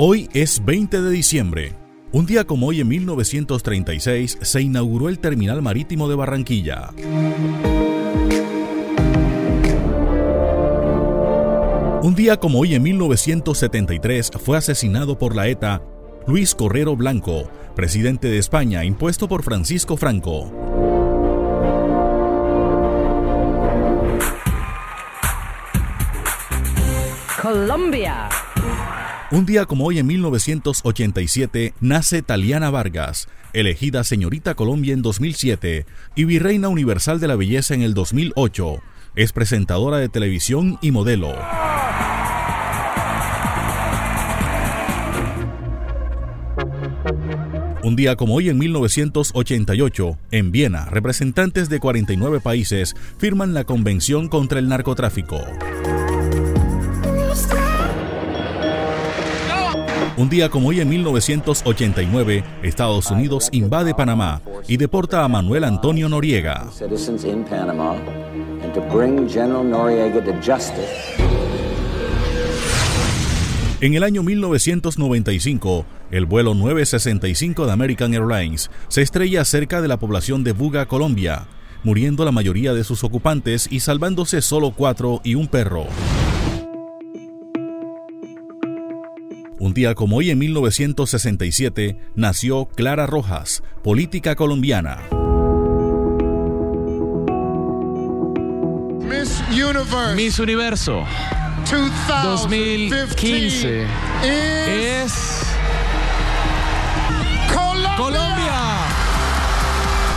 Hoy es 20 de diciembre. Un día como hoy en 1936 se inauguró el terminal marítimo de Barranquilla. Un día como hoy en 1973 fue asesinado por la ETA Luis Correro Blanco, presidente de España, impuesto por Francisco Franco. Colombia. Un día como hoy en 1987 nace Taliana Vargas, elegida señorita Colombia en 2007 y virreina universal de la belleza en el 2008. Es presentadora de televisión y modelo. Un día como hoy en 1988, en Viena, representantes de 49 países firman la Convención contra el Narcotráfico. Un día como hoy en 1989, Estados Unidos invade Panamá y deporta a Manuel Antonio Noriega. En el año 1995, el vuelo 965 de American Airlines se estrella cerca de la población de Buga, Colombia, muriendo la mayoría de sus ocupantes y salvándose solo cuatro y un perro. Un día como hoy en 1967 nació Clara Rojas, política colombiana. Miss Universe. Miss Universo 2015 es Colombia. Colombia.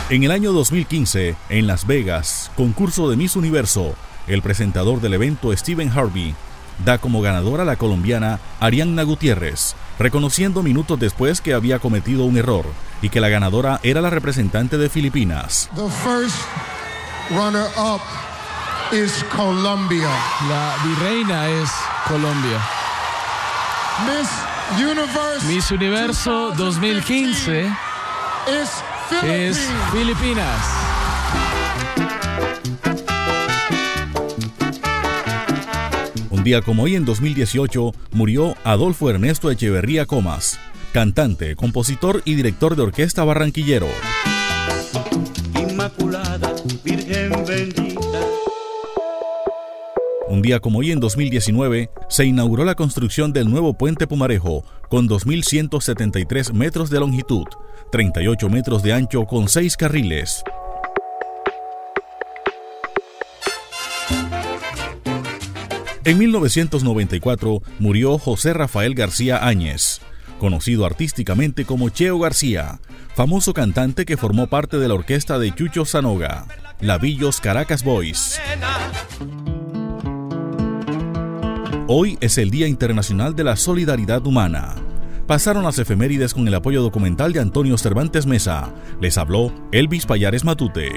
En el año 2015, en Las Vegas, concurso de Miss Universo, el presentador del evento Stephen Harvey da como ganadora a la colombiana Arianna Gutiérrez, reconociendo minutos después que había cometido un error y que la ganadora era la representante de Filipinas. The first runner up is Colombia. La virreina es Colombia. Miss Universe. Miss Universo 2015 is es. Filipinas. Un día como hoy en 2018 murió Adolfo Ernesto Echeverría Comas, cantante, compositor y director de orquesta barranquillero. Inmaculada, Virgen bendita. Un día como hoy en 2019 se inauguró la construcción del nuevo puente Pumarejo con 2.173 metros de longitud, 38 metros de ancho con 6 carriles. En 1994 murió José Rafael García Áñez, conocido artísticamente como Cheo García, famoso cantante que formó parte de la orquesta de Chucho Zanoga, Lavillos Caracas Boys. Hoy es el Día Internacional de la Solidaridad Humana. Pasaron las efemérides con el apoyo documental de Antonio Cervantes Mesa. Les habló Elvis Payares Matute.